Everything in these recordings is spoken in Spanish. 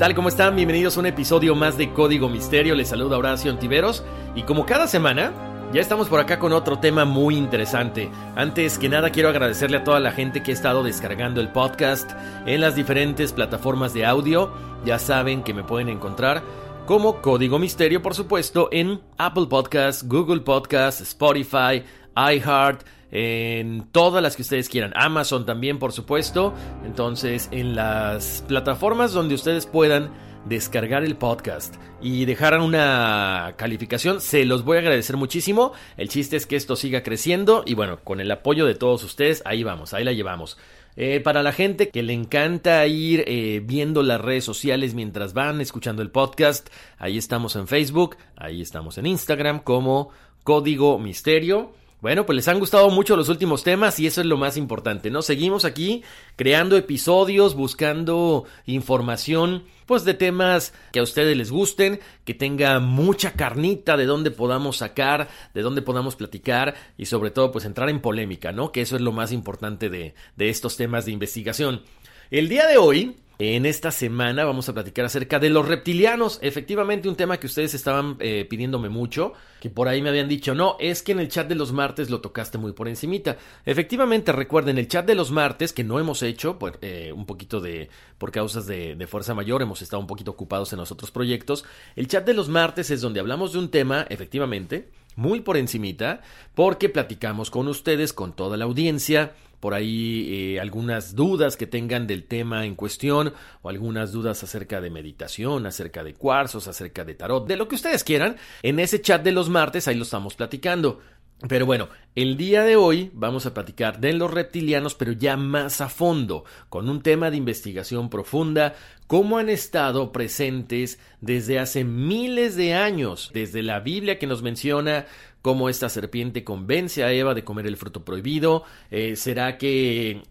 Tal? ¿Cómo están? Bienvenidos a un episodio más de Código Misterio. Les saluda Horacio Antiveros. Y como cada semana, ya estamos por acá con otro tema muy interesante. Antes que nada, quiero agradecerle a toda la gente que ha estado descargando el podcast en las diferentes plataformas de audio. Ya saben que me pueden encontrar como Código Misterio, por supuesto, en Apple Podcasts, Google Podcasts, Spotify, iHeart en todas las que ustedes quieran. Amazon también, por supuesto. Entonces, en las plataformas donde ustedes puedan descargar el podcast y dejar una calificación, se los voy a agradecer muchísimo. El chiste es que esto siga creciendo y bueno, con el apoyo de todos ustedes, ahí vamos, ahí la llevamos. Eh, para la gente que le encanta ir eh, viendo las redes sociales mientras van escuchando el podcast, ahí estamos en Facebook, ahí estamos en Instagram como Código Misterio. Bueno, pues les han gustado mucho los últimos temas y eso es lo más importante, ¿no? Seguimos aquí creando episodios, buscando información, pues de temas que a ustedes les gusten, que tenga mucha carnita de donde podamos sacar, de donde podamos platicar y sobre todo pues entrar en polémica, ¿no? Que eso es lo más importante de, de estos temas de investigación. El día de hoy en esta semana vamos a platicar acerca de los reptilianos. Efectivamente, un tema que ustedes estaban eh, pidiéndome mucho, que por ahí me habían dicho, no, es que en el chat de los martes lo tocaste muy por encimita. Efectivamente, recuerden, el chat de los martes, que no hemos hecho, pues, un poquito de, por causas de, de fuerza mayor, hemos estado un poquito ocupados en los otros proyectos. El chat de los martes es donde hablamos de un tema, efectivamente, muy por encimita, porque platicamos con ustedes, con toda la audiencia, por ahí eh, algunas dudas que tengan del tema en cuestión o algunas dudas acerca de meditación, acerca de cuarzos, acerca de tarot, de lo que ustedes quieran, en ese chat de los martes ahí lo estamos platicando. Pero bueno, el día de hoy vamos a platicar de los reptilianos, pero ya más a fondo, con un tema de investigación profunda, cómo han estado presentes desde hace miles de años, desde la Biblia que nos menciona cómo esta serpiente convence a Eva de comer el fruto prohibido. Eh, ¿Será que,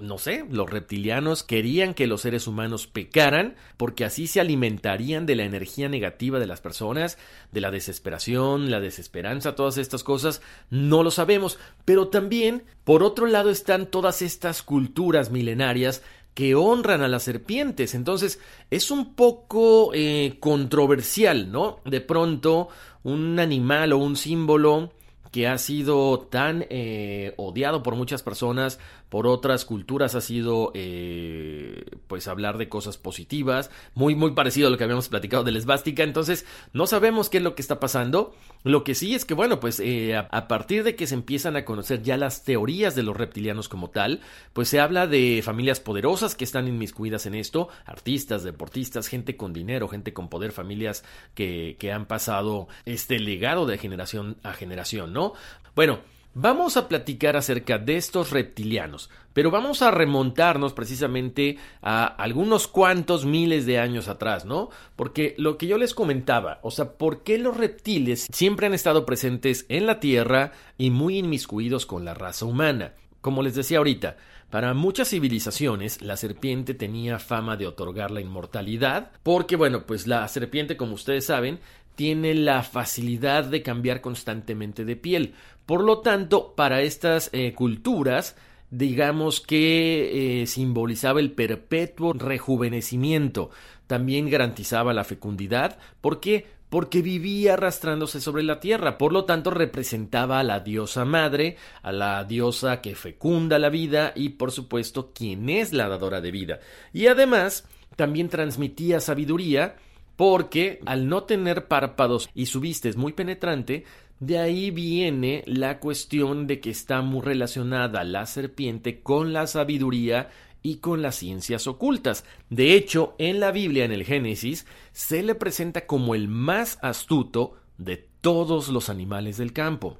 no sé, los reptilianos querían que los seres humanos pecaran porque así se alimentarían de la energía negativa de las personas, de la desesperación, la desesperanza, todas estas cosas? No lo sabemos. Pero también, por otro lado, están todas estas culturas milenarias que honran a las serpientes. Entonces es un poco eh, controversial, ¿no? De pronto un animal o un símbolo que ha sido tan eh, odiado por muchas personas, por otras culturas ha sido eh, pues hablar de cosas positivas, muy muy parecido a lo que habíamos platicado de la esvástica, entonces no sabemos qué es lo que está pasando, lo que sí es que bueno pues eh, a, partir de que se empiezan a conocer ya las teorías de los reptilianos como tal, pues se habla de familias poderosas que están inmiscuidas en esto, artistas, deportistas, gente con dinero, gente con poder, familias que, que han pasado este legado de generación a generación, ¿no? Bueno, Vamos a platicar acerca de estos reptilianos, pero vamos a remontarnos precisamente a algunos cuantos miles de años atrás, ¿no? Porque lo que yo les comentaba, o sea, ¿por qué los reptiles siempre han estado presentes en la Tierra y muy inmiscuidos con la raza humana? Como les decía ahorita, para muchas civilizaciones la serpiente tenía fama de otorgar la inmortalidad, porque bueno, pues la serpiente, como ustedes saben, tiene la facilidad de cambiar constantemente de piel. Por lo tanto, para estas eh, culturas, digamos que eh, simbolizaba el perpetuo rejuvenecimiento. También garantizaba la fecundidad. ¿Por qué? Porque vivía arrastrándose sobre la tierra. Por lo tanto, representaba a la diosa madre, a la diosa que fecunda la vida y, por supuesto, quien es la dadora de vida. Y además, también transmitía sabiduría porque al no tener párpados y su vista es muy penetrante, de ahí viene la cuestión de que está muy relacionada la serpiente con la sabiduría y con las ciencias ocultas. De hecho, en la Biblia, en el Génesis, se le presenta como el más astuto de todos los animales del campo.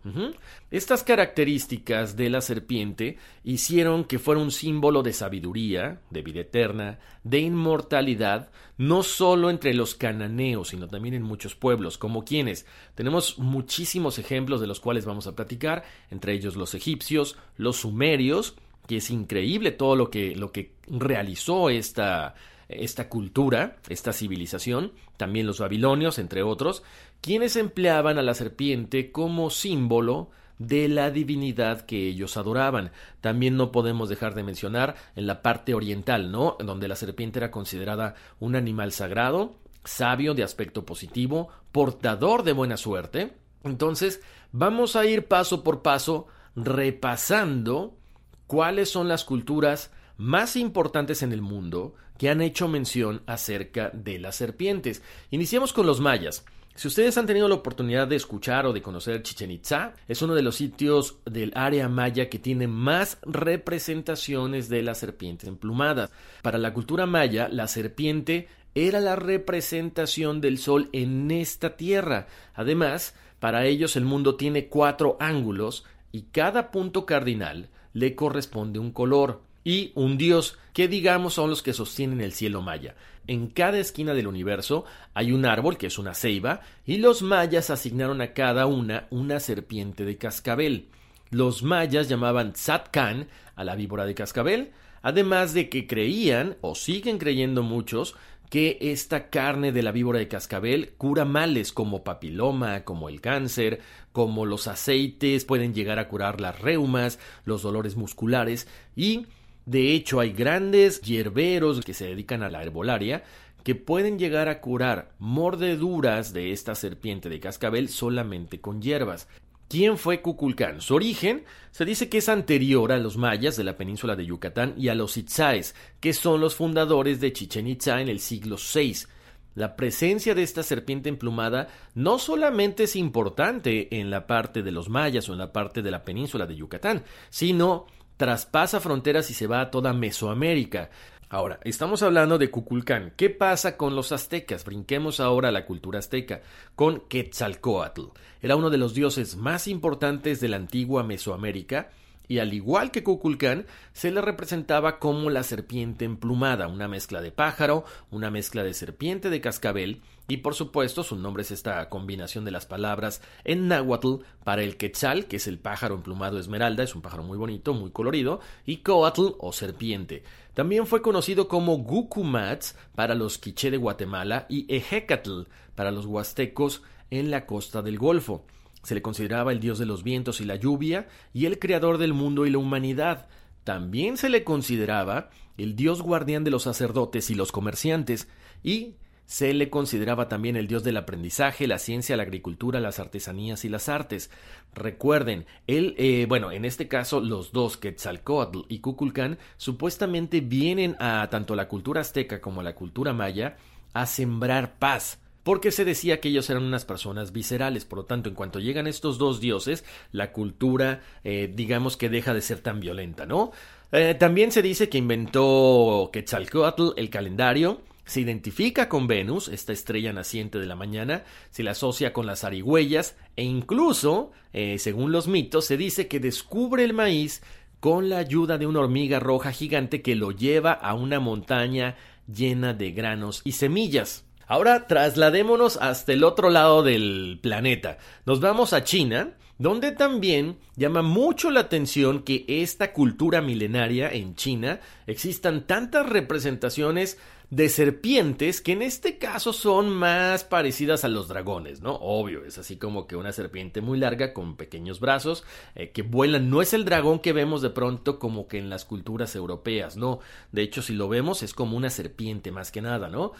Estas características de la serpiente hicieron que fuera un símbolo de sabiduría, de vida eterna, de inmortalidad, no solo entre los cananeos, sino también en muchos pueblos, como quienes. Tenemos muchísimos ejemplos de los cuales vamos a platicar, entre ellos los egipcios, los sumerios, que es increíble todo lo que, lo que realizó esta, esta cultura, esta civilización, también los babilonios, entre otros, quienes empleaban a la serpiente como símbolo de la divinidad que ellos adoraban. También no podemos dejar de mencionar en la parte oriental, ¿no? Donde la serpiente era considerada un animal sagrado, sabio, de aspecto positivo, portador de buena suerte. Entonces, vamos a ir paso por paso repasando cuáles son las culturas más importantes en el mundo que han hecho mención acerca de las serpientes. Iniciamos con los mayas. Si ustedes han tenido la oportunidad de escuchar o de conocer Chichen Itza, es uno de los sitios del área maya que tiene más representaciones de las serpientes emplumadas. Para la cultura maya, la serpiente era la representación del sol en esta tierra. Además, para ellos el mundo tiene cuatro ángulos y cada punto cardinal le corresponde un color y un dios, que digamos son los que sostienen el cielo maya. En cada esquina del universo hay un árbol que es una ceiba, y los mayas asignaron a cada una una serpiente de cascabel. Los mayas llamaban Tzatkan a la víbora de cascabel, además de que creían, o siguen creyendo muchos, que esta carne de la víbora de cascabel cura males como papiloma, como el cáncer, como los aceites pueden llegar a curar las reumas, los dolores musculares y de hecho, hay grandes hierberos que se dedican a la herbolaria que pueden llegar a curar mordeduras de esta serpiente de cascabel solamente con hierbas. ¿Quién fue Kukulcán? Su origen se dice que es anterior a los mayas de la península de Yucatán y a los itzáes, que son los fundadores de Chichen Itza en el siglo VI. La presencia de esta serpiente emplumada no solamente es importante en la parte de los mayas o en la parte de la península de Yucatán, sino traspasa fronteras y se va a toda Mesoamérica. Ahora, estamos hablando de Cuculcán. ¿Qué pasa con los aztecas? Brinquemos ahora a la cultura azteca, con Quetzalcoatl. Era uno de los dioses más importantes de la antigua Mesoamérica y al igual que Kukulcán, se le representaba como la serpiente emplumada, una mezcla de pájaro, una mezcla de serpiente de cascabel, y por supuesto su nombre es esta combinación de las palabras en náhuatl para el quetzal, que es el pájaro emplumado esmeralda, es un pájaro muy bonito, muy colorido, y coatl o serpiente. También fue conocido como Gucumats para los quiché de Guatemala y Ejecatl para los huastecos en la costa del Golfo. Se le consideraba el dios de los vientos y la lluvia y el creador del mundo y la humanidad. También se le consideraba el dios guardián de los sacerdotes y los comerciantes y se le consideraba también el dios del aprendizaje, la ciencia, la agricultura, las artesanías y las artes. Recuerden, él, eh, bueno, en este caso los dos, Quetzalcoatl y Kukulcán, supuestamente vienen a tanto la cultura azteca como la cultura maya a sembrar paz porque se decía que ellos eran unas personas viscerales. Por lo tanto, en cuanto llegan estos dos dioses, la cultura, eh, digamos que deja de ser tan violenta, ¿no? Eh, también se dice que inventó Quetzalcoatl el calendario, se identifica con Venus, esta estrella naciente de la mañana, se la asocia con las arigüeyas e incluso, eh, según los mitos, se dice que descubre el maíz con la ayuda de una hormiga roja gigante que lo lleva a una montaña llena de granos y semillas. Ahora trasladémonos hasta el otro lado del planeta. Nos vamos a China, donde también llama mucho la atención que esta cultura milenaria en China existan tantas representaciones de serpientes que en este caso son más parecidas a los dragones, ¿no? Obvio, es así como que una serpiente muy larga con pequeños brazos eh, que vuelan. No es el dragón que vemos de pronto como que en las culturas europeas, ¿no? De hecho, si lo vemos es como una serpiente más que nada, ¿no?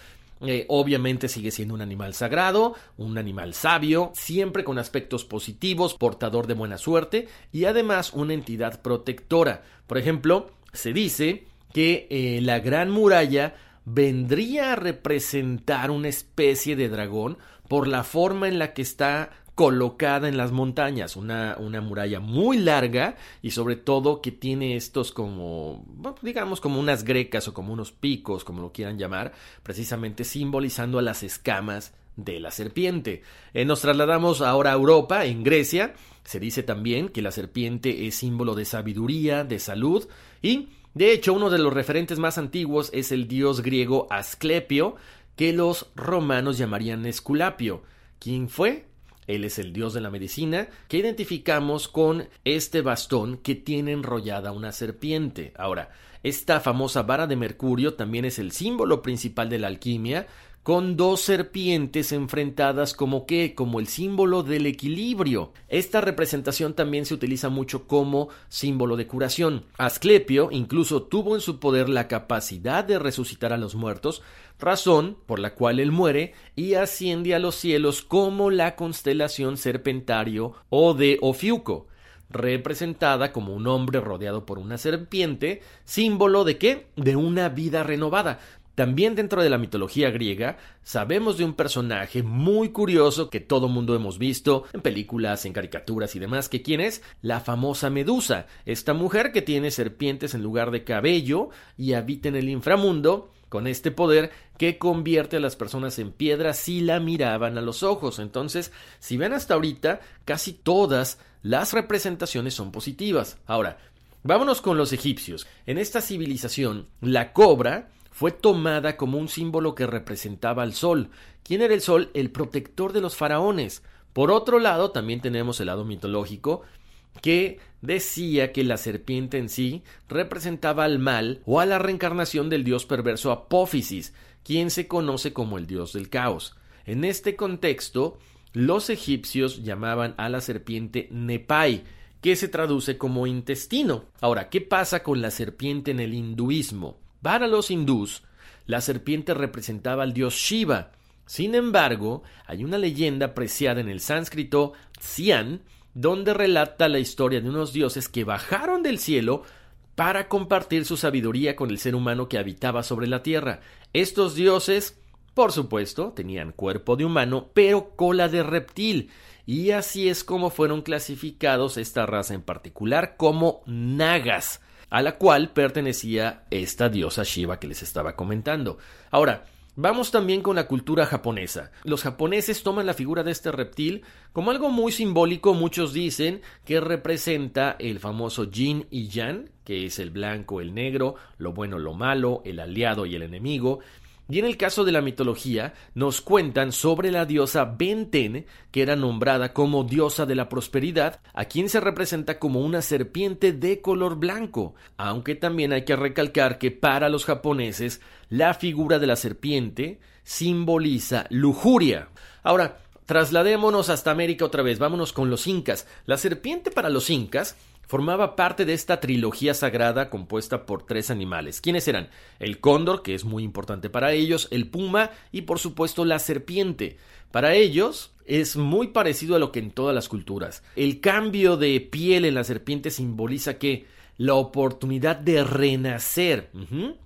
Eh, obviamente sigue siendo un animal sagrado, un animal sabio, siempre con aspectos positivos, portador de buena suerte y además una entidad protectora. Por ejemplo, se dice que eh, la gran muralla vendría a representar una especie de dragón por la forma en la que está colocada en las montañas, una, una, muralla muy larga y sobre todo que tiene estos como, digamos como unas grecas o como unos picos, como lo quieran llamar, precisamente simbolizando a las escamas de la serpiente. Eh, nos trasladamos ahora a Europa, en Grecia, se dice también que la serpiente es símbolo de sabiduría, de salud y de hecho, uno de los referentes más antiguos es el dios griego Asclepio, que los romanos llamarían Esculapio. ¿Quién fue? Él es el dios de la medicina, que identificamos con este bastón que tiene enrollada una serpiente. Ahora, esta famosa vara de mercurio también es el símbolo principal de la alquimia, con dos serpientes enfrentadas como que, como el símbolo del equilibrio. Esta representación también se utiliza mucho como símbolo de curación. Asclepio incluso tuvo en su poder la capacidad de resucitar a los muertos, razón por la cual él muere y asciende a los cielos como la constelación Serpentario o de Ofiuco representada como un hombre rodeado por una serpiente, símbolo de qué? De una vida renovada. También dentro de la mitología griega sabemos de un personaje muy curioso que todo mundo hemos visto en películas, en caricaturas y demás, que quién es la famosa Medusa, esta mujer que tiene serpientes en lugar de cabello y habita en el inframundo con este poder que convierte a las personas en piedra si la miraban a los ojos. Entonces, si ven hasta ahorita, casi todas las representaciones son positivas. Ahora, vámonos con los egipcios. En esta civilización, la cobra fue tomada como un símbolo que representaba al sol. ¿Quién era el sol? El protector de los faraones. Por otro lado, también tenemos el lado mitológico, que decía que la serpiente en sí representaba al mal o a la reencarnación del dios perverso Apófisis, quien se conoce como el dios del caos. En este contexto, los egipcios llamaban a la serpiente Nepai, que se traduce como intestino. Ahora, ¿qué pasa con la serpiente en el hinduismo? Para los hindús, la serpiente representaba al dios Shiva. Sin embargo, hay una leyenda apreciada en el sánscrito Xian, donde relata la historia de unos dioses que bajaron del cielo para compartir su sabiduría con el ser humano que habitaba sobre la tierra. Estos dioses, por supuesto, tenían cuerpo de humano, pero cola de reptil, y así es como fueron clasificados esta raza en particular como nagas a la cual pertenecía esta diosa Shiva que les estaba comentando. Ahora, Vamos también con la cultura japonesa. Los japoneses toman la figura de este reptil como algo muy simbólico, muchos dicen que representa el famoso yin y yang, que es el blanco, el negro, lo bueno, lo malo, el aliado y el enemigo, y en el caso de la mitología, nos cuentan sobre la diosa Benten, que era nombrada como diosa de la prosperidad, a quien se representa como una serpiente de color blanco, aunque también hay que recalcar que para los japoneses la figura de la serpiente simboliza lujuria. Ahora, trasladémonos hasta América otra vez, vámonos con los incas. La serpiente para los incas formaba parte de esta trilogía sagrada compuesta por tres animales. ¿Quiénes eran? El cóndor, que es muy importante para ellos, el puma y por supuesto la serpiente. Para ellos es muy parecido a lo que en todas las culturas. El cambio de piel en la serpiente simboliza que la oportunidad de renacer.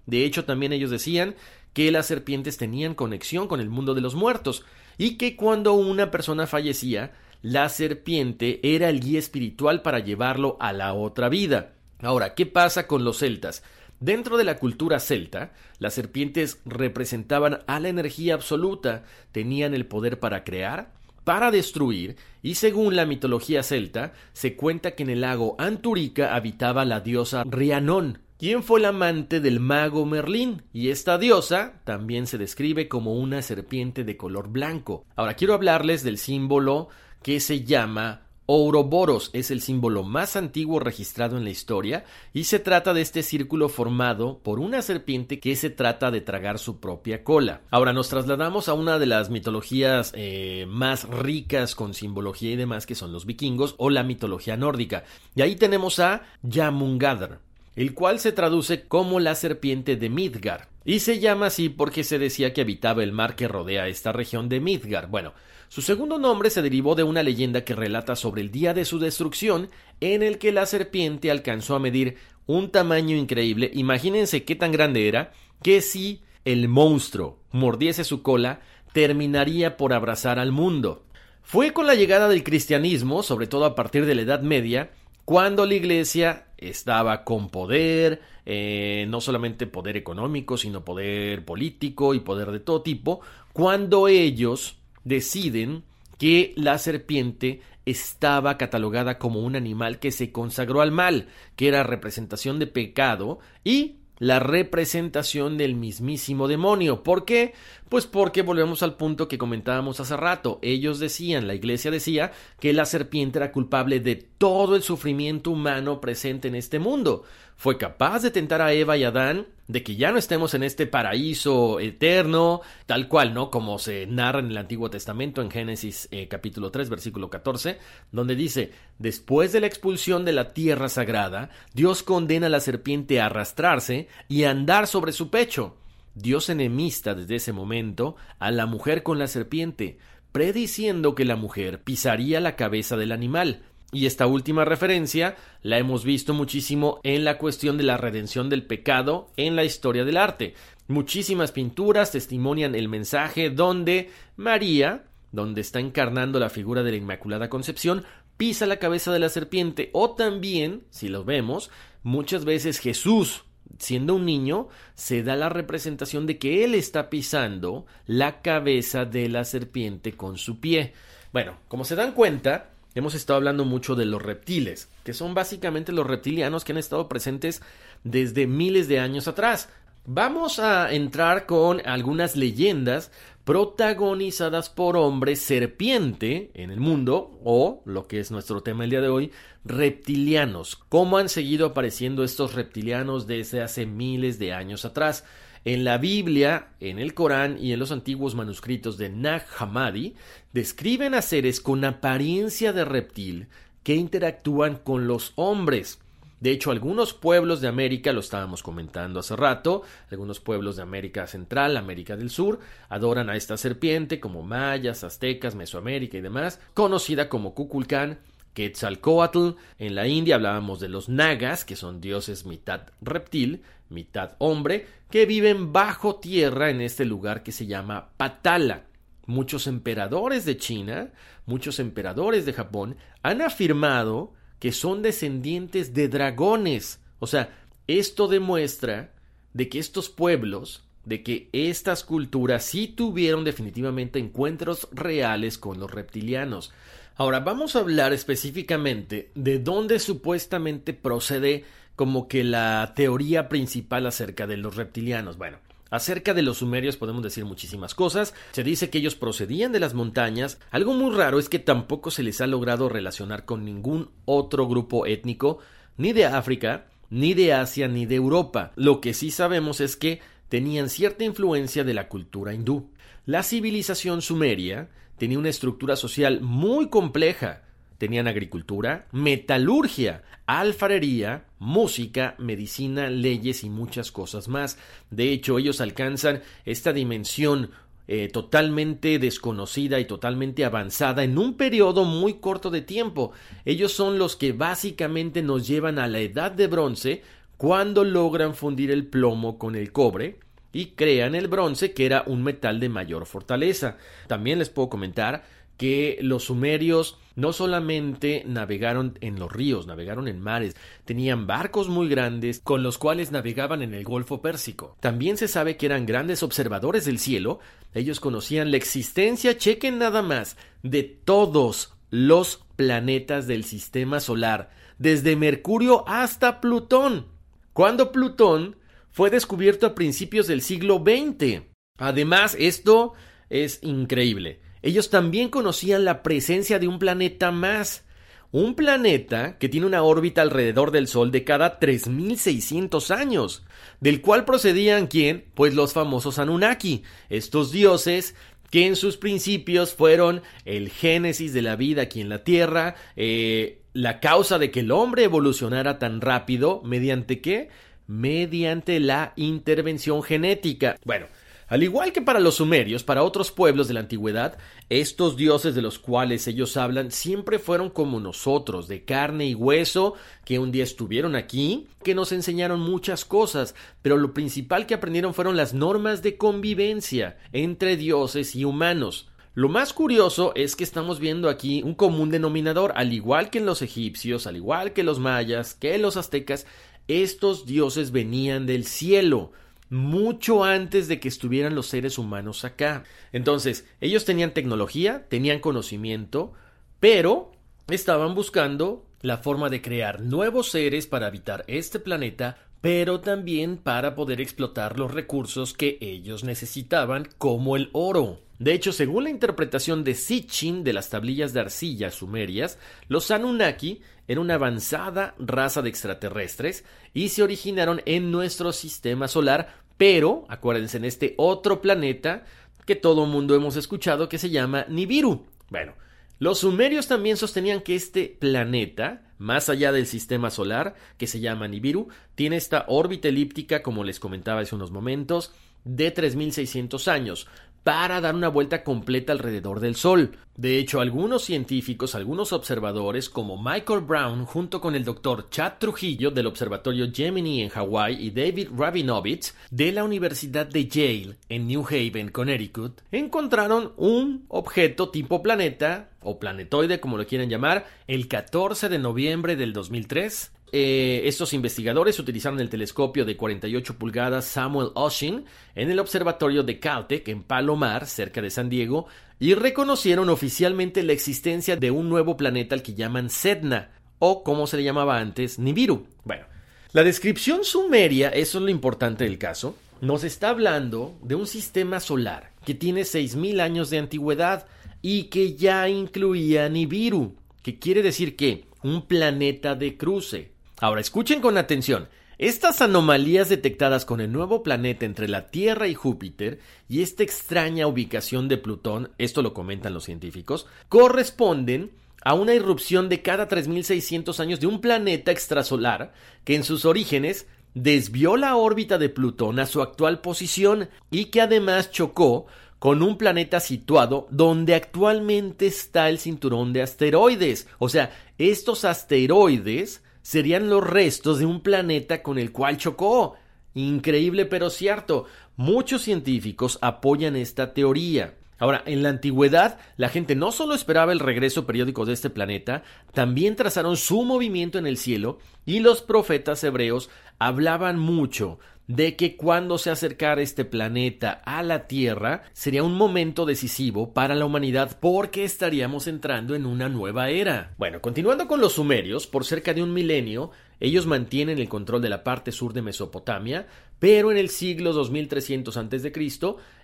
De hecho, también ellos decían que las serpientes tenían conexión con el mundo de los muertos y que cuando una persona fallecía, la serpiente era el guía espiritual para llevarlo a la otra vida. Ahora, ¿qué pasa con los celtas? Dentro de la cultura celta, las serpientes representaban a la energía absoluta, tenían el poder para crear, para destruir, y según la mitología celta, se cuenta que en el lago Anturica habitaba la diosa Rhiannon, quien fue la amante del mago Merlín, y esta diosa también se describe como una serpiente de color blanco. Ahora quiero hablarles del símbolo que se llama Ouroboros es el símbolo más antiguo registrado en la historia y se trata de este círculo formado por una serpiente que se trata de tragar su propia cola. Ahora nos trasladamos a una de las mitologías eh, más ricas con simbología y demás que son los vikingos o la mitología nórdica. Y ahí tenemos a Jamungadr, el cual se traduce como la serpiente de Midgard. Y se llama así porque se decía que habitaba el mar que rodea esta región de Midgard. Bueno, su segundo nombre se derivó de una leyenda que relata sobre el día de su destrucción, en el que la serpiente alcanzó a medir un tamaño increíble. Imagínense qué tan grande era, que si el monstruo mordiese su cola, terminaría por abrazar al mundo. Fue con la llegada del cristianismo, sobre todo a partir de la Edad Media, cuando la Iglesia estaba con poder, eh, no solamente poder económico, sino poder político y poder de todo tipo, cuando ellos deciden que la serpiente estaba catalogada como un animal que se consagró al mal, que era representación de pecado y la representación del mismísimo demonio. ¿Por qué? Pues porque volvemos al punto que comentábamos hace rato. Ellos decían, la iglesia decía, que la serpiente era culpable de todo el sufrimiento humano presente en este mundo. Fue capaz de tentar a Eva y Adán de que ya no estemos en este paraíso eterno, tal cual, ¿no? Como se narra en el Antiguo Testamento en Génesis eh, capítulo 3, versículo 14, donde dice, después de la expulsión de la tierra sagrada, Dios condena a la serpiente a arrastrarse y a andar sobre su pecho. Dios enemista desde ese momento a la mujer con la serpiente, prediciendo que la mujer pisaría la cabeza del animal, y esta última referencia la hemos visto muchísimo en la cuestión de la redención del pecado en la historia del arte. Muchísimas pinturas testimonian el mensaje donde María, donde está encarnando la figura de la Inmaculada Concepción, pisa la cabeza de la serpiente o también, si lo vemos, muchas veces Jesús, siendo un niño, se da la representación de que él está pisando la cabeza de la serpiente con su pie. Bueno, como se dan cuenta, hemos estado hablando mucho de los reptiles, que son básicamente los reptilianos que han estado presentes desde miles de años atrás. Vamos a entrar con algunas leyendas protagonizadas por hombres serpiente en el mundo, o lo que es nuestro tema el día de hoy, reptilianos. ¿Cómo han seguido apareciendo estos reptilianos desde hace miles de años atrás? En la Biblia, en el Corán y en los antiguos manuscritos de Nag Hammadi, describen a seres con apariencia de reptil que interactúan con los hombres. De hecho, algunos pueblos de América, lo estábamos comentando hace rato, algunos pueblos de América Central, América del Sur, adoran a esta serpiente como mayas, aztecas, Mesoamérica y demás, conocida como Kukulcán, Quetzalcoatl. En la India hablábamos de los nagas, que son dioses mitad reptil, mitad hombre, que viven bajo tierra en este lugar que se llama Patala. Muchos emperadores de China, muchos emperadores de Japón han afirmado que son descendientes de dragones. O sea, esto demuestra de que estos pueblos, de que estas culturas sí tuvieron definitivamente encuentros reales con los reptilianos. Ahora vamos a hablar específicamente de dónde supuestamente procede como que la teoría principal acerca de los reptilianos. Bueno, Acerca de los sumerios podemos decir muchísimas cosas. Se dice que ellos procedían de las montañas. Algo muy raro es que tampoco se les ha logrado relacionar con ningún otro grupo étnico, ni de África, ni de Asia, ni de Europa. Lo que sí sabemos es que tenían cierta influencia de la cultura hindú. La civilización sumeria tenía una estructura social muy compleja Tenían agricultura, metalurgia, alfarería, música, medicina, leyes y muchas cosas más. De hecho, ellos alcanzan esta dimensión eh, totalmente desconocida y totalmente avanzada en un periodo muy corto de tiempo. Ellos son los que básicamente nos llevan a la edad de bronce cuando logran fundir el plomo con el cobre y crean el bronce que era un metal de mayor fortaleza. También les puedo comentar que los sumerios no solamente navegaron en los ríos, navegaron en mares, tenían barcos muy grandes con los cuales navegaban en el Golfo Pérsico. También se sabe que eran grandes observadores del cielo, ellos conocían la existencia, chequen nada más, de todos los planetas del sistema solar, desde Mercurio hasta Plutón. Cuando Plutón fue descubierto a principios del siglo XX. Además, esto es increíble. Ellos también conocían la presencia de un planeta más. Un planeta que tiene una órbita alrededor del Sol de cada 3600 años, del cual procedían quién? Pues los famosos Anunnaki, estos dioses que en sus principios fueron el génesis de la vida aquí en la Tierra, eh, la causa de que el hombre evolucionara tan rápido, mediante qué? Mediante la intervención genética. Bueno, al igual que para los sumerios, para otros pueblos de la antigüedad, estos dioses de los cuales ellos hablan siempre fueron como nosotros, de carne y hueso, que un día estuvieron aquí, que nos enseñaron muchas cosas, pero lo principal que aprendieron fueron las normas de convivencia entre dioses y humanos. Lo más curioso es que estamos viendo aquí un común denominador, al igual que en los egipcios, al igual que los mayas, que los aztecas, estos dioses venían del cielo mucho antes de que estuvieran los seres humanos acá. Entonces, ellos tenían tecnología, tenían conocimiento, pero estaban buscando la forma de crear nuevos seres para habitar este planeta, pero también para poder explotar los recursos que ellos necesitaban, como el oro. De hecho, según la interpretación de Sitchin de las tablillas de arcilla sumerias, los Anunnaki eran una avanzada raza de extraterrestres y se originaron en nuestro sistema solar pero, acuérdense, en este otro planeta que todo mundo hemos escuchado que se llama Nibiru. Bueno, los sumerios también sostenían que este planeta, más allá del sistema solar, que se llama Nibiru, tiene esta órbita elíptica, como les comentaba hace unos momentos, de 3.600 años, para dar una vuelta completa alrededor del Sol. De hecho, algunos científicos, algunos observadores, como Michael Brown, junto con el doctor Chad Trujillo del Observatorio Gemini en Hawái y David Rabinovich de la Universidad de Yale en New Haven, Connecticut, encontraron un objeto tipo planeta o planetoide, como lo quieran llamar, el 14 de noviembre del 2003 eh, estos investigadores utilizaron el telescopio de 48 pulgadas Samuel Oshin en el observatorio de Caltech en Palomar, cerca de San Diego, y reconocieron oficialmente la existencia de un nuevo planeta al que llaman Sedna, o como se le llamaba antes, Nibiru. Bueno, la descripción sumeria, eso es lo importante del caso, nos está hablando de un sistema solar que tiene 6.000 años de antigüedad y que ya incluía Nibiru, que quiere decir que un planeta de cruce. Ahora escuchen con atención. Estas anomalías detectadas con el nuevo planeta entre la Tierra y Júpiter y esta extraña ubicación de Plutón, esto lo comentan los científicos, corresponden a una irrupción de cada 3.600 años de un planeta extrasolar que en sus orígenes desvió la órbita de Plutón a su actual posición y que además chocó con un planeta situado donde actualmente está el cinturón de asteroides. O sea, estos asteroides serían los restos de un planeta con el cual chocó. Increíble pero cierto. Muchos científicos apoyan esta teoría. Ahora, en la antigüedad, la gente no solo esperaba el regreso periódico de este planeta, también trazaron su movimiento en el cielo y los profetas hebreos hablaban mucho de que cuando se acercara este planeta a la Tierra sería un momento decisivo para la humanidad porque estaríamos entrando en una nueva era. Bueno, continuando con los sumerios, por cerca de un milenio, ellos mantienen el control de la parte sur de Mesopotamia, pero en el siglo 2300 a.C.,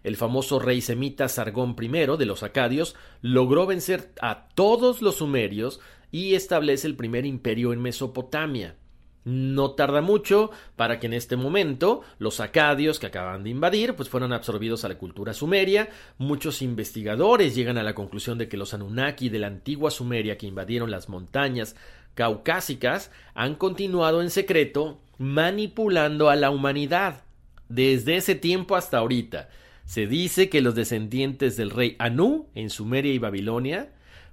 el famoso rey semita Sargón I de los acadios logró vencer a todos los sumerios y establece el primer imperio en Mesopotamia. No tarda mucho para que en este momento los acadios que acaban de invadir pues fueran absorbidos a la cultura sumeria. Muchos investigadores llegan a la conclusión de que los Anunnaki de la antigua Sumeria que invadieron las montañas caucásicas han continuado en secreto manipulando a la humanidad desde ese tiempo hasta ahorita. Se dice que los descendientes del rey Anu en Sumeria y Babilonia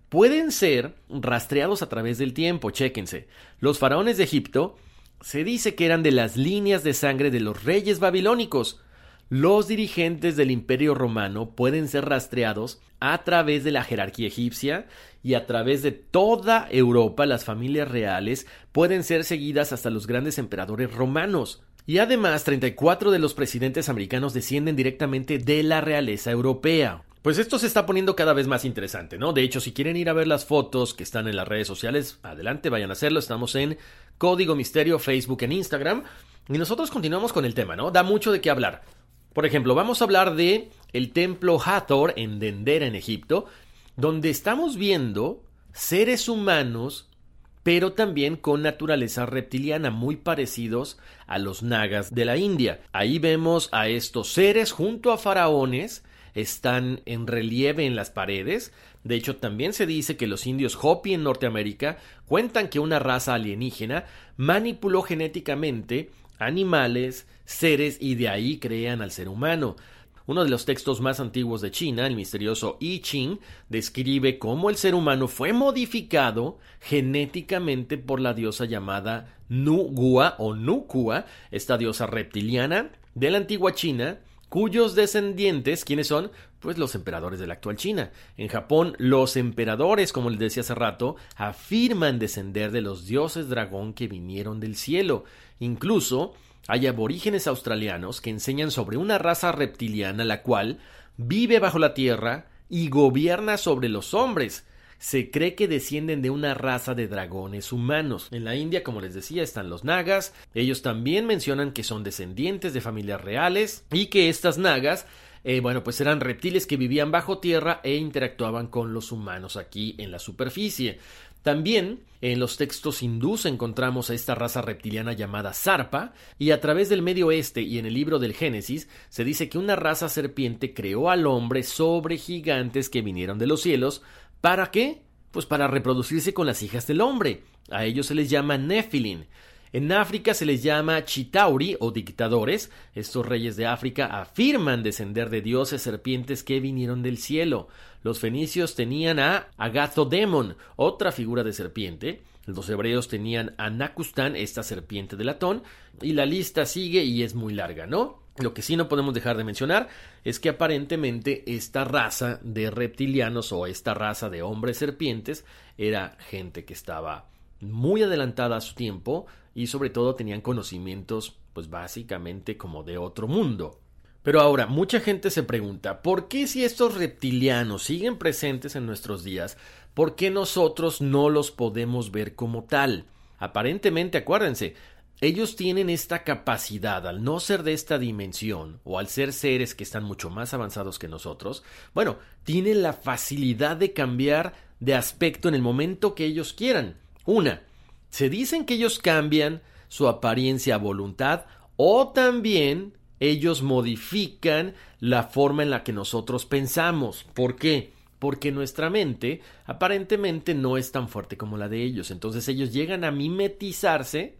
pueden ser rastreados a través del tiempo. Chéquense. Los faraones de Egipto se dice que eran de las líneas de sangre de los reyes babilónicos. los dirigentes del imperio romano pueden ser rastreados a través de la jerarquía egipcia y a través de toda Europa las familias reales pueden ser seguidas hasta los grandes emperadores romanos. Y además 34 de los presidentes americanos descienden directamente de la realeza europea. Pues esto se está poniendo cada vez más interesante, ¿no? De hecho, si quieren ir a ver las fotos que están en las redes sociales, adelante, vayan a hacerlo. Estamos en Código Misterio, Facebook, en Instagram. Y nosotros continuamos con el tema, ¿no? Da mucho de qué hablar. Por ejemplo, vamos a hablar de el templo Hathor en Dendera, en Egipto, donde estamos viendo seres humanos, pero también con naturaleza reptiliana, muy parecidos a los nagas de la India. Ahí vemos a estos seres junto a faraones, están en relieve en las paredes. De hecho, también se dice que los indios Hopi en Norteamérica cuentan que una raza alienígena manipuló genéticamente animales, seres y de ahí crean al ser humano. Uno de los textos más antiguos de China, el misterioso I Ching, describe cómo el ser humano fue modificado genéticamente por la diosa llamada Nugua o Nukua, esta diosa reptiliana de la antigua China, cuyos descendientes, ¿quiénes son? Pues los emperadores de la actual China. En Japón, los emperadores, como les decía hace rato, afirman descender de los dioses dragón que vinieron del cielo. Incluso hay aborígenes australianos que enseñan sobre una raza reptiliana la cual vive bajo la tierra y gobierna sobre los hombres. Se cree que descienden de una raza de dragones humanos. En la India, como les decía, están los nagas. Ellos también mencionan que son descendientes de familias reales y que estas nagas eh, bueno, pues eran reptiles que vivían bajo tierra e interactuaban con los humanos aquí en la superficie. También en los textos hindús encontramos a esta raza reptiliana llamada Sarpa, y a través del Medio Oeste y en el libro del Génesis se dice que una raza serpiente creó al hombre sobre gigantes que vinieron de los cielos. ¿Para qué? Pues para reproducirse con las hijas del hombre. A ellos se les llama Nephilim. En África se les llama Chitauri o dictadores. Estos reyes de África afirman descender de dioses serpientes que vinieron del cielo. Los fenicios tenían a Agathodemon, otra figura de serpiente. Los hebreos tenían a Nakustan, esta serpiente de latón. Y la lista sigue y es muy larga, ¿no? Lo que sí no podemos dejar de mencionar es que aparentemente esta raza de reptilianos o esta raza de hombres serpientes era gente que estaba muy adelantada a su tiempo y sobre todo tenían conocimientos pues básicamente como de otro mundo. Pero ahora, mucha gente se pregunta, ¿por qué si estos reptilianos siguen presentes en nuestros días, por qué nosotros no los podemos ver como tal? Aparentemente, acuérdense, ellos tienen esta capacidad, al no ser de esta dimensión, o al ser seres que están mucho más avanzados que nosotros, bueno, tienen la facilidad de cambiar de aspecto en el momento que ellos quieran. Una, se dicen que ellos cambian su apariencia a voluntad o también ellos modifican la forma en la que nosotros pensamos. ¿Por qué? Porque nuestra mente aparentemente no es tan fuerte como la de ellos. Entonces ellos llegan a mimetizarse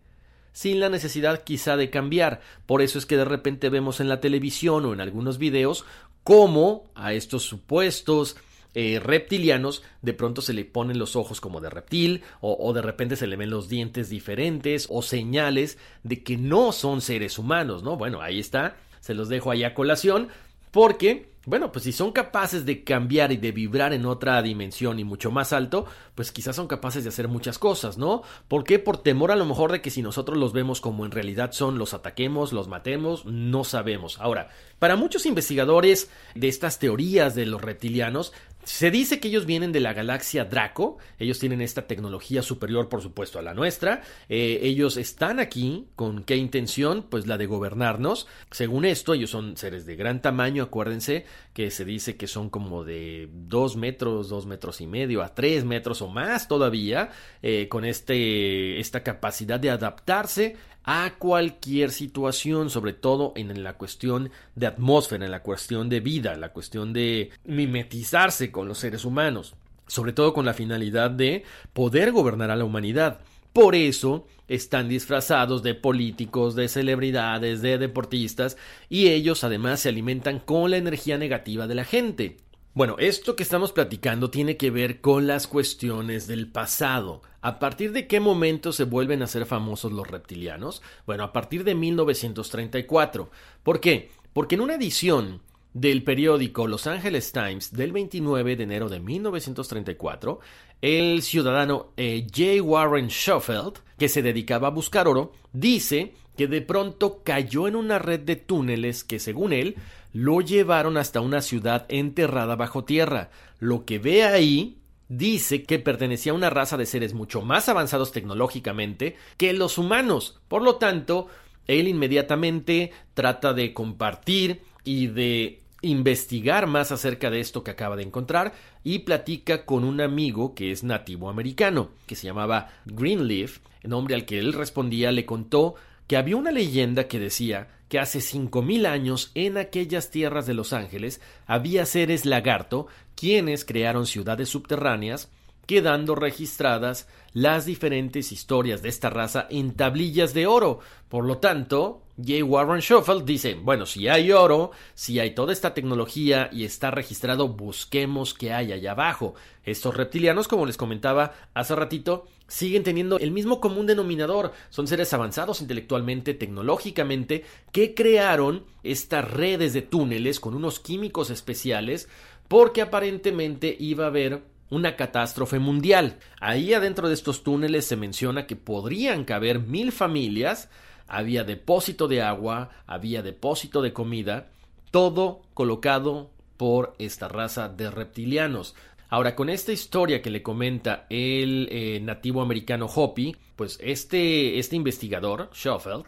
sin la necesidad quizá de cambiar. Por eso es que de repente vemos en la televisión o en algunos videos cómo a estos supuestos eh, reptilianos, de pronto se le ponen los ojos como de reptil, o, o, de repente se le ven los dientes diferentes, o señales de que no son seres humanos, ¿no? Bueno, ahí está, se los dejo ahí a colación, porque bueno, pues si son capaces de cambiar y de vibrar en otra dimensión y mucho más alto, pues quizás son capaces de hacer muchas cosas, ¿no? ¿Por qué? Por temor a lo mejor de que si nosotros los vemos como en realidad son, los ataquemos, los matemos, no sabemos. Ahora, para muchos investigadores de estas teorías de los reptilianos, se dice que ellos vienen de la galaxia Draco, ellos tienen esta tecnología superior por supuesto a la nuestra, eh, ellos están aquí con qué intención, pues la de gobernarnos, según esto ellos son seres de gran tamaño, acuérdense que se dice que son como de dos metros, dos metros y medio a tres metros o más todavía, eh, con este, esta capacidad de adaptarse a cualquier situación, sobre todo en la cuestión de atmósfera, en la cuestión de vida, en la cuestión de mimetizarse con los seres humanos, sobre todo con la finalidad de poder gobernar a la humanidad. Por eso están disfrazados de políticos, de celebridades, de deportistas, y ellos además se alimentan con la energía negativa de la gente. Bueno, esto que estamos platicando tiene que ver con las cuestiones del pasado. ¿A partir de qué momento se vuelven a ser famosos los reptilianos? Bueno, a partir de 1934. ¿Por qué? Porque en una edición del periódico Los Angeles Times del 29 de enero de 1934, el ciudadano eh, J. Warren Schofield, que se dedicaba a buscar oro, dice que de pronto cayó en una red de túneles que, según él, lo llevaron hasta una ciudad enterrada bajo tierra. Lo que ve ahí dice que pertenecía a una raza de seres mucho más avanzados tecnológicamente que los humanos. Por lo tanto, él inmediatamente trata de compartir y de investigar más acerca de esto que acaba de encontrar y platica con un amigo que es nativo americano, que se llamaba Greenleaf, nombre al que él respondía le contó que había una leyenda que decía que hace cinco mil años en aquellas tierras de Los Ángeles había seres lagarto quienes crearon ciudades subterráneas quedando registradas las diferentes historias de esta raza en tablillas de oro. Por lo tanto, J. Warren Schofield dice, bueno, si hay oro, si hay toda esta tecnología y está registrado, busquemos qué hay allá abajo. Estos reptilianos, como les comentaba hace ratito, siguen teniendo el mismo común denominador. Son seres avanzados intelectualmente, tecnológicamente, que crearon estas redes de túneles con unos químicos especiales porque aparentemente iba a haber una catástrofe mundial. Ahí adentro de estos túneles se menciona que podrían caber mil familias, había depósito de agua, había depósito de comida, todo colocado por esta raza de reptilianos. Ahora, con esta historia que le comenta el eh, nativo americano Hopi, pues este, este investigador, Schofield,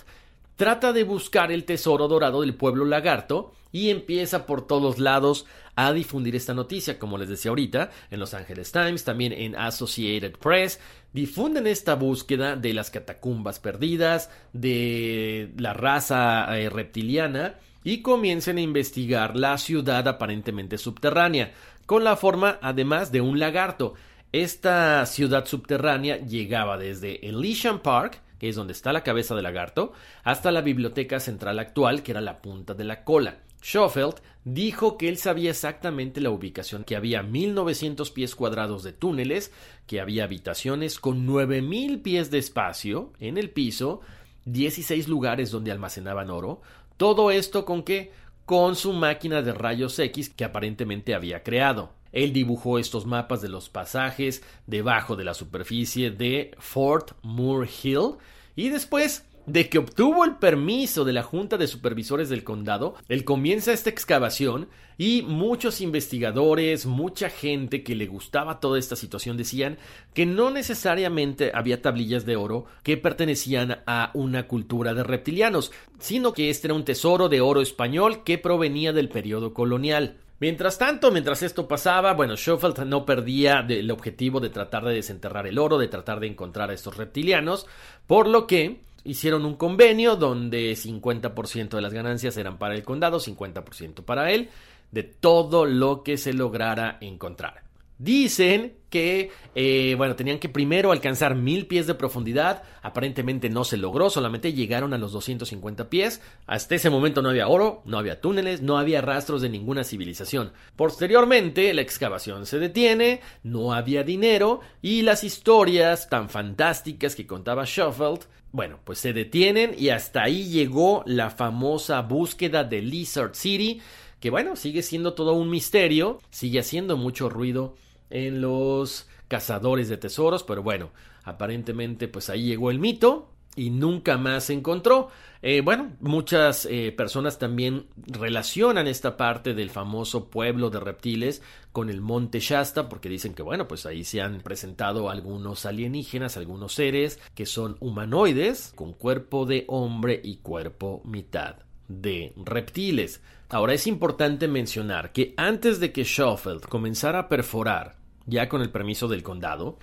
trata de buscar el tesoro dorado del pueblo lagarto y empieza por todos lados a difundir esta noticia, como les decía ahorita, en Los Angeles Times, también en Associated Press, difunden esta búsqueda de las catacumbas perdidas, de la raza eh, reptiliana, y comienzan a investigar la ciudad aparentemente subterránea con la forma además de un lagarto. Esta ciudad subterránea llegaba desde Elysian Park, que es donde está la cabeza del lagarto, hasta la biblioteca central actual, que era la punta de la cola. Schofield dijo que él sabía exactamente la ubicación, que había 1900 pies cuadrados de túneles, que había habitaciones con 9000 pies de espacio en el piso, 16 lugares donde almacenaban oro, todo esto con qué? Con su máquina de rayos X que aparentemente había creado. Él dibujó estos mapas de los pasajes debajo de la superficie de Fort Moore Hill y después de que obtuvo el permiso de la Junta de Supervisores del Condado, él comienza esta excavación y muchos investigadores, mucha gente que le gustaba toda esta situación decían que no necesariamente había tablillas de oro que pertenecían a una cultura de reptilianos, sino que este era un tesoro de oro español que provenía del periodo colonial. Mientras tanto, mientras esto pasaba, bueno, Schofield no perdía el objetivo de tratar de desenterrar el oro, de tratar de encontrar a estos reptilianos, por lo que hicieron un convenio donde 50% de las ganancias eran para el condado, 50% para él, de todo lo que se lograra encontrar. Dicen que, eh, bueno, tenían que primero alcanzar mil pies de profundidad. Aparentemente no se logró, solamente llegaron a los 250 pies. Hasta ese momento no había oro, no había túneles, no había rastros de ninguna civilización. Posteriormente, la excavación se detiene, no había dinero y las historias tan fantásticas que contaba Schofield bueno, pues se detienen y hasta ahí llegó la famosa búsqueda de Lizard City, que bueno, sigue siendo todo un misterio, sigue haciendo mucho ruido en los cazadores de tesoros, pero bueno, aparentemente pues ahí llegó el mito y nunca más se encontró. Eh, bueno, muchas eh, personas también relacionan esta parte del famoso pueblo de reptiles con el monte Shasta porque dicen que bueno, pues ahí se han presentado algunos alienígenas, algunos seres que son humanoides con cuerpo de hombre y cuerpo mitad de reptiles. Ahora es importante mencionar que antes de que Schofield comenzara a perforar, ya con el permiso del condado,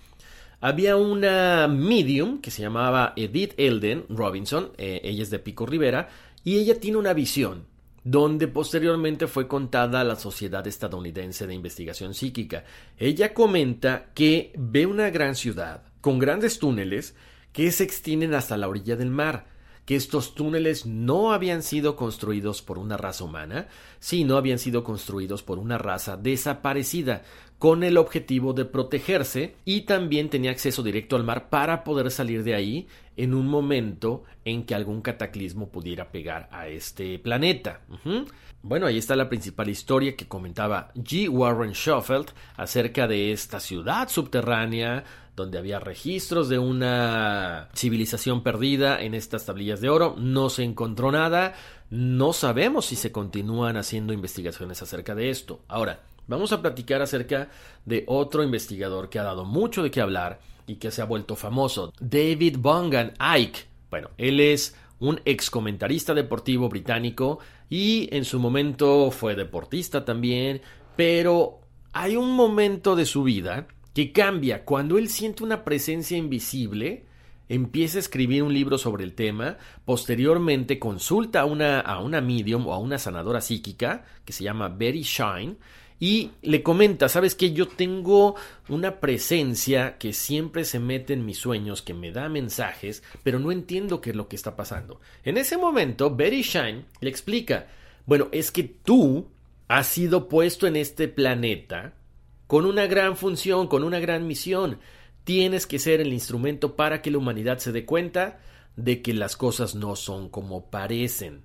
había una medium que se llamaba Edith Elden Robinson, eh, ella es de Pico Rivera, y ella tiene una visión donde posteriormente fue contada a la Sociedad Estadounidense de Investigación Psíquica. Ella comenta que ve una gran ciudad con grandes túneles que se extienden hasta la orilla del mar que estos túneles no habían sido construidos por una raza humana, sino habían sido construidos por una raza desaparecida, con el objetivo de protegerse y también tenía acceso directo al mar para poder salir de ahí en un momento en que algún cataclismo pudiera pegar a este planeta. Bueno, ahí está la principal historia que comentaba G. Warren Schofield acerca de esta ciudad subterránea donde había registros de una civilización perdida en estas tablillas de oro. No se encontró nada. No sabemos si se continúan haciendo investigaciones acerca de esto. Ahora, Vamos a platicar acerca de otro investigador que ha dado mucho de qué hablar y que se ha vuelto famoso, David Bongan Ike. Bueno, él es un ex comentarista deportivo británico y en su momento fue deportista también, pero hay un momento de su vida que cambia cuando él siente una presencia invisible empieza a escribir un libro sobre el tema, posteriormente consulta a una, a una medium o a una sanadora psíquica que se llama Betty Shine y le comenta, sabes que yo tengo una presencia que siempre se mete en mis sueños, que me da mensajes, pero no entiendo qué es lo que está pasando. En ese momento, Betty Shine le explica, bueno, es que tú has sido puesto en este planeta con una gran función, con una gran misión. Tienes que ser el instrumento para que la humanidad se dé cuenta de que las cosas no son como parecen.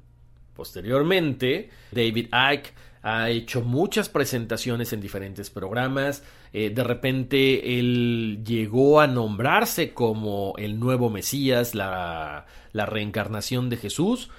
Posteriormente, David Icke ha hecho muchas presentaciones en diferentes programas. Eh, de repente él llegó a nombrarse como el nuevo Mesías, la, la reencarnación de Jesús.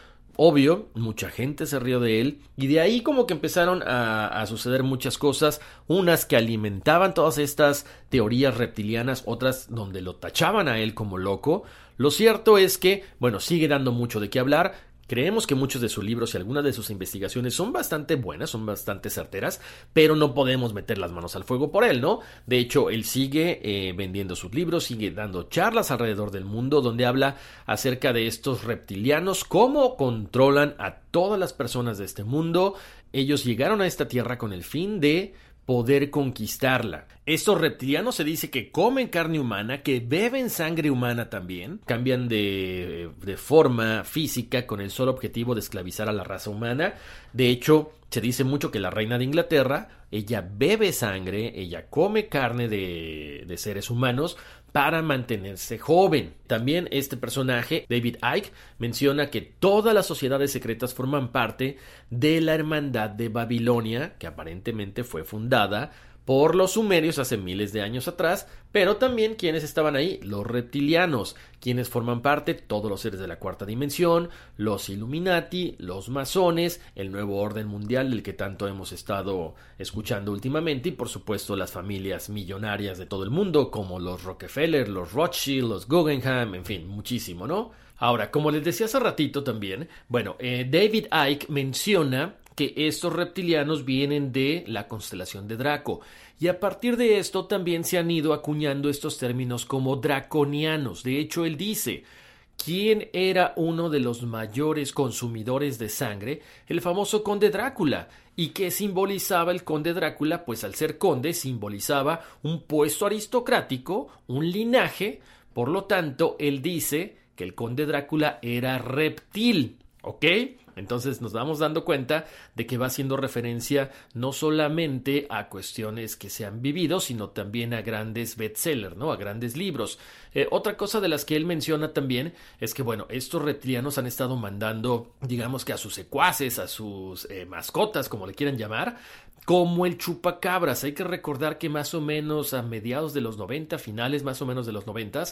Obvio, mucha gente se rió de él y de ahí como que empezaron a, a, suceder muchas cosas, unas que alimentaban todas estas teorías reptilianas, otras donde lo tachaban a él como loco. Lo cierto es que, bueno, sigue dando mucho de qué hablar, Creemos que muchos de sus libros y algunas de sus investigaciones son bastante buenas, son bastante certeras, pero no podemos meter las manos al fuego por él, ¿no? De hecho, él sigue eh, vendiendo sus libros, sigue dando charlas alrededor del mundo donde habla acerca de estos reptilianos, cómo controlan a todas las personas de este mundo. Ellos llegaron a esta tierra con el fin de poder conquistarla. Estos reptilianos se dice que comen carne humana, que beben sangre humana también, cambian de, de, forma física con el solo objetivo de esclavizar a la raza humana. De hecho, se dice mucho que la reina de Inglaterra, ella bebe sangre, ella come carne de, de seres humanos para mantenerse joven. También este personaje, David Icke, menciona que todas las sociedades secretas forman parte de la Hermandad de Babilonia, que aparentemente fue fundada por los sumerios hace miles de años atrás, pero también quienes estaban ahí, los reptilianos, quienes forman parte todos los seres de la cuarta dimensión, los Illuminati, los masones, el nuevo orden mundial del que tanto hemos estado escuchando últimamente y por supuesto las familias millonarias de todo el mundo como los Rockefeller, los Rothschild, los Guggenheim, en fin, muchísimo, ¿no? Ahora, como les decía hace ratito también, bueno, eh, David Icke menciona que estos reptilianos vienen de la constelación de Draco. Y a partir de esto también se han ido acuñando estos términos como draconianos. De hecho, él dice, ¿quién era uno de los mayores consumidores de sangre? El famoso conde Drácula. ¿Y qué simbolizaba el conde Drácula? Pues al ser conde simbolizaba un puesto aristocrático, un linaje. Por lo tanto, él dice que el conde Drácula era reptil. ¿Ok? Entonces nos vamos dando cuenta de que va haciendo referencia no solamente a cuestiones que se han vivido, sino también a grandes bestsellers, ¿no? A grandes libros. Eh, otra cosa de las que él menciona también es que, bueno, estos reptilianos han estado mandando, digamos que a sus secuaces, a sus eh, mascotas, como le quieran llamar, como el chupacabras. Hay que recordar que más o menos a mediados de los 90, finales más o menos de los 90,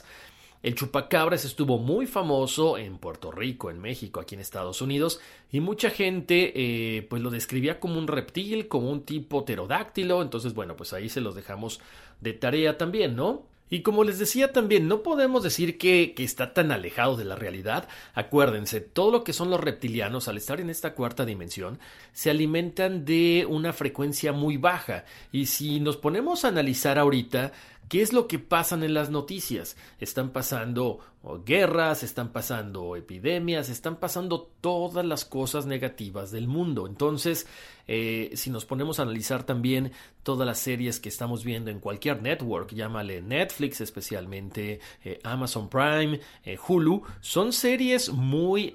el chupacabras estuvo muy famoso en Puerto Rico, en México, aquí en Estados Unidos, y mucha gente eh, pues lo describía como un reptil, como un tipo pterodáctilo, entonces bueno, pues ahí se los dejamos de tarea también, ¿no? Y como les decía también, no podemos decir que, que, está tan alejado de la realidad. Acuérdense, todo lo que son los reptilianos, al estar en esta cuarta dimensión, se alimentan de una frecuencia muy baja. Y si nos ponemos a analizar ahorita ¿Qué es lo que pasan en las noticias? Están pasando oh, guerras, están pasando epidemias, están pasando todas las cosas negativas del mundo. Entonces, eh, si nos ponemos a analizar también todas las series que estamos viendo en cualquier network, llámale Netflix especialmente, eh, Amazon Prime, eh, Hulu, son series muy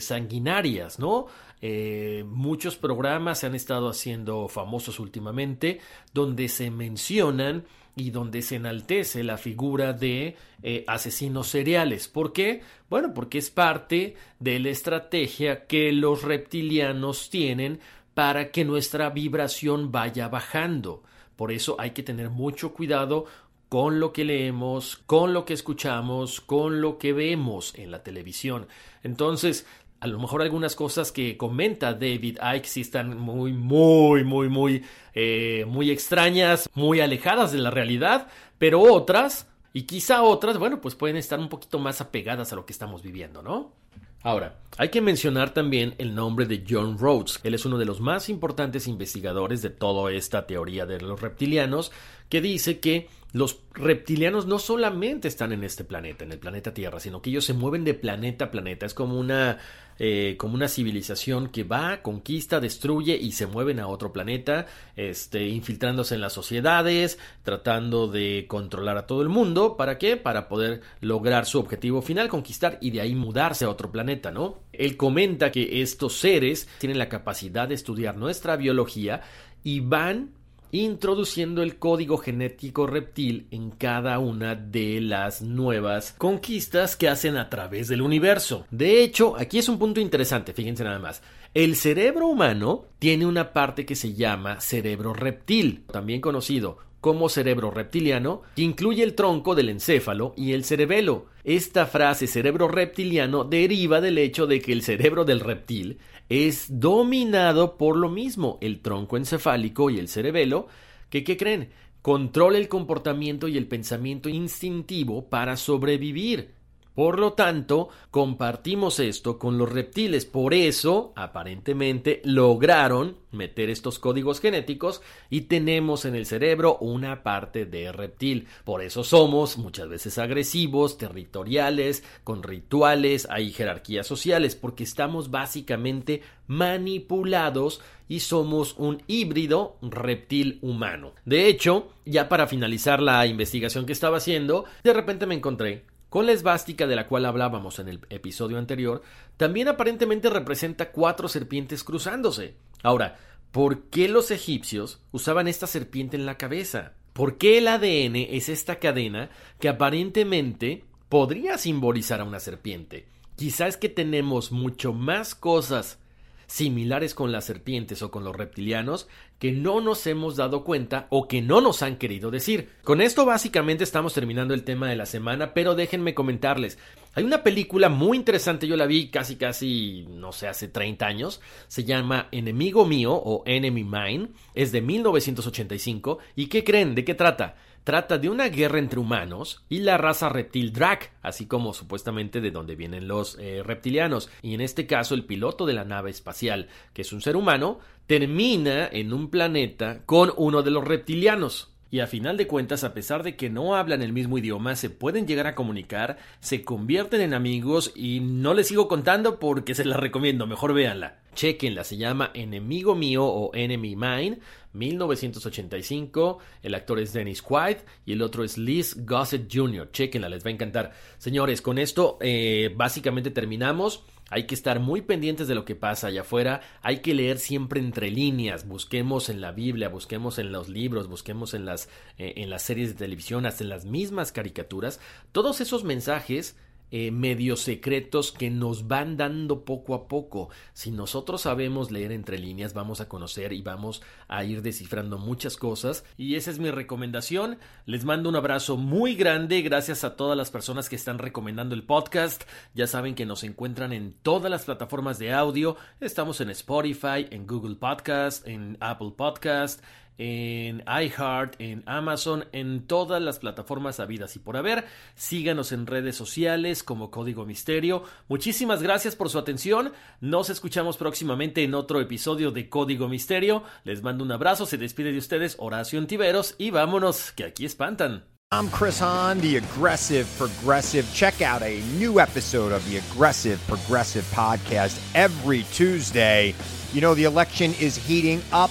sanguinarias, ¿no? muchos programas se han estado haciendo famosos últimamente donde se mencionan y donde se enaltece la figura de eh, asesinos seriales. ¿Por qué? Bueno, porque es parte de la estrategia que los reptilianos tienen para que nuestra vibración vaya bajando. Por eso hay que tener mucho cuidado con lo que leemos, con lo que escuchamos, con lo que vemos en la televisión. Entonces, a lo mejor algunas cosas que comenta David Icke sí están muy, muy, muy, muy, eh, muy extrañas, muy alejadas de la realidad, pero otras, y quizá otras, bueno, pues pueden estar un poquito más apegadas a lo que estamos viviendo, ¿no? Ahora, hay que mencionar también el nombre de John Rhodes. Él es uno de los más importantes investigadores de toda esta teoría de los reptilianos, que dice que los reptilianos no solamente están en este planeta, en el planeta Tierra, sino que ellos se mueven de planeta a planeta. Es como una eh, como una civilización que va, conquista, destruye y se mueven a otro planeta, este, infiltrándose en las sociedades, tratando de controlar a todo el mundo. ¿Para qué? Para poder lograr su objetivo final, conquistar y de ahí mudarse a otro planeta, ¿no? Él comenta que estos seres tienen la capacidad de estudiar nuestra biología y van introduciendo el código genético reptil en cada una de las nuevas conquistas que hacen a través del universo. De hecho, aquí es un punto interesante, fíjense nada más. El cerebro humano tiene una parte que se llama cerebro reptil, también conocido como cerebro reptiliano, que incluye el tronco del encéfalo y el cerebelo. Esta frase cerebro reptiliano deriva del hecho de que el cerebro del reptil es dominado por lo mismo, el tronco encefálico y el cerebelo, que, ¿qué creen? Controla el comportamiento y el pensamiento instintivo para sobrevivir. Por lo tanto, compartimos esto con los reptiles. Por eso, aparentemente, lograron meter estos códigos genéticos y tenemos en el cerebro una parte de reptil. Por eso somos muchas veces agresivos, territoriales, con rituales, hay jerarquías sociales, porque estamos básicamente manipulados y somos un híbrido reptil humano. De hecho, ya para finalizar la investigación que estaba haciendo, de repente me encontré con la esvástica de la cual hablábamos en el episodio anterior, también aparentemente representa cuatro serpientes cruzándose. Ahora, ¿por qué los egipcios usaban esta serpiente en la cabeza? ¿Por qué el ADN es esta cadena que aparentemente podría simbolizar a una serpiente? Quizás que tenemos mucho más cosas similares con las serpientes o con los reptilianos que no nos hemos dado cuenta o que no nos han querido decir. Con esto básicamente estamos terminando el tema de la semana, pero déjenme comentarles. Hay una película muy interesante, yo la vi casi casi, no sé, hace 30 años, se llama Enemigo Mío o Enemy Mine, es de 1985, ¿y qué creen? ¿De qué trata? Trata de una guerra entre humanos y la raza reptil Drak, así como supuestamente de donde vienen los eh, reptilianos. Y en este caso, el piloto de la nave espacial, que es un ser humano, termina en un planeta con uno de los reptilianos. Y a final de cuentas, a pesar de que no hablan el mismo idioma, se pueden llegar a comunicar, se convierten en amigos y no les sigo contando porque se la recomiendo, mejor véanla. Chequenla, se llama Enemigo Mío o Enemy Mine, 1985. El actor es Dennis Quaid y el otro es Liz Gossett Jr. Chequenla, les va a encantar. Señores, con esto eh, básicamente terminamos. Hay que estar muy pendientes de lo que pasa allá afuera, hay que leer siempre entre líneas, busquemos en la Biblia, busquemos en los libros, busquemos en las, eh, en las series de televisión, hasta en las mismas caricaturas, todos esos mensajes eh, medios secretos que nos van dando poco a poco. Si nosotros sabemos leer entre líneas, vamos a conocer y vamos a ir descifrando muchas cosas. Y esa es mi recomendación. Les mando un abrazo muy grande. Gracias a todas las personas que están recomendando el podcast. Ya saben que nos encuentran en todas las plataformas de audio. Estamos en Spotify, en Google Podcast, en Apple Podcast en iHeart, en Amazon, en todas las plataformas habidas y por haber. Síganos en redes sociales como Código Misterio. Muchísimas gracias por su atención. Nos escuchamos próximamente en otro episodio de Código Misterio. Les mando un abrazo, se despide de ustedes Horacio Antiveros y vámonos, que aquí espantan. I'm Chris Hahn, the Aggressive Progressive. Check out a new episode of the Aggressive Progressive podcast every Tuesday. You know, the election is heating up